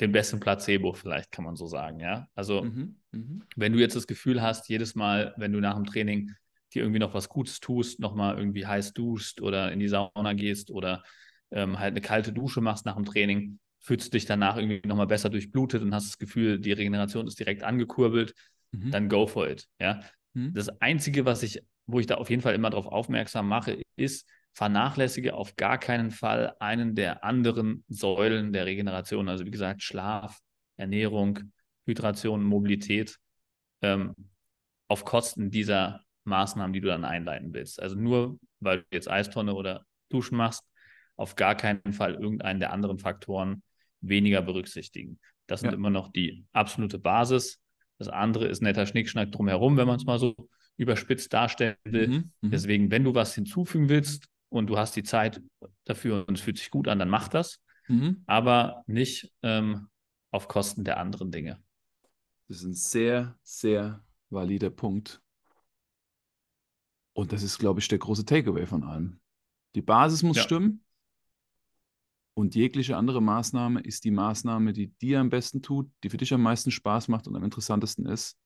den besten Placebo, vielleicht kann man so sagen, ja? Also, mhm. Mhm. wenn du jetzt das Gefühl hast, jedes Mal, wenn du nach dem Training dir irgendwie noch was Gutes tust, nochmal irgendwie heiß duschst oder in die Sauna gehst oder ähm, halt eine kalte Dusche machst nach dem Training, fühlst du dich danach irgendwie nochmal besser durchblutet und hast das Gefühl, die Regeneration ist direkt angekurbelt, mhm. dann go for it. Ja? Mhm. Das Einzige, was ich, wo ich da auf jeden Fall immer darauf aufmerksam mache, ist, vernachlässige auf gar keinen Fall einen der anderen Säulen der Regeneration. Also wie gesagt, Schlaf, Ernährung, Hydration, Mobilität ähm, auf Kosten dieser Maßnahmen, die du dann einleiten willst. Also nur, weil du jetzt Eistonne oder Duschen machst, auf gar keinen Fall irgendeinen der anderen Faktoren weniger berücksichtigen. Das sind ja. immer noch die absolute Basis. Das andere ist netter Schnickschnack drumherum, wenn man es mal so überspitzt darstellen will. Mhm, mhm, Deswegen, wenn du was hinzufügen willst und du hast die Zeit dafür und es fühlt sich gut an, dann mach das. Mhm. Aber nicht ähm, auf Kosten der anderen Dinge. Das ist ein sehr, sehr valider Punkt. Und das ist, glaube ich, der große Takeaway von allem. Die Basis muss ja. stimmen. Und jegliche andere Maßnahme ist die Maßnahme, die dir am besten tut, die für dich am meisten Spaß macht und am interessantesten ist.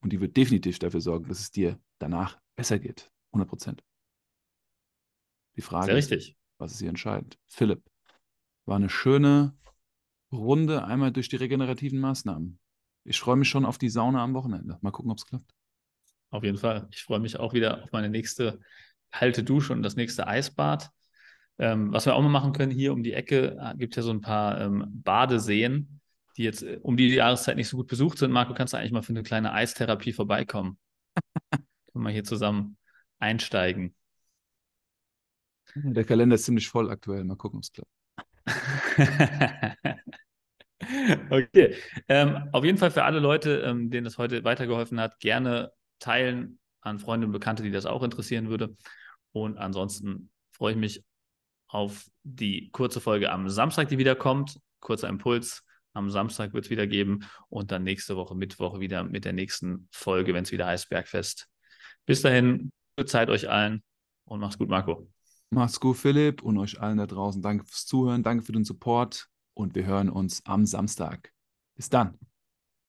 Und die wird definitiv dafür sorgen, dass es dir danach besser geht. 100 Prozent. Die Frage Sehr ist, richtig. was ist hier entscheidend? Philipp, war eine schöne Runde einmal durch die regenerativen Maßnahmen. Ich freue mich schon auf die Sauna am Wochenende. Mal gucken, ob es klappt. Auf jeden Fall. Ich freue mich auch wieder auf meine nächste kalte Dusche und das nächste Eisbad. Ähm, was wir auch mal machen können, hier um die Ecke äh, gibt es ja so ein paar ähm, Badeseen, die jetzt äh, um die Jahreszeit nicht so gut besucht sind. Marco, kannst du eigentlich mal für eine kleine Eistherapie vorbeikommen? [LAUGHS] können wir hier zusammen einsteigen. Der Kalender ist ziemlich voll aktuell. Mal gucken, ob es klappt. [LAUGHS] okay. Ähm, auf jeden Fall für alle Leute, ähm, denen das heute weitergeholfen hat, gerne teilen an Freunde und Bekannte, die das auch interessieren würde. Und ansonsten freue ich mich auf die kurze Folge am Samstag, die wiederkommt. Kurzer Impuls. Am Samstag wird es wieder geben und dann nächste Woche Mittwoch wieder mit der nächsten Folge, wenn es wieder heißt Bergfest. Bis dahin, gute Zeit euch allen und macht's gut, Marco. Macht's gut, Philipp, und euch allen da draußen. Danke fürs Zuhören, danke für den Support und wir hören uns am Samstag. Bis dann.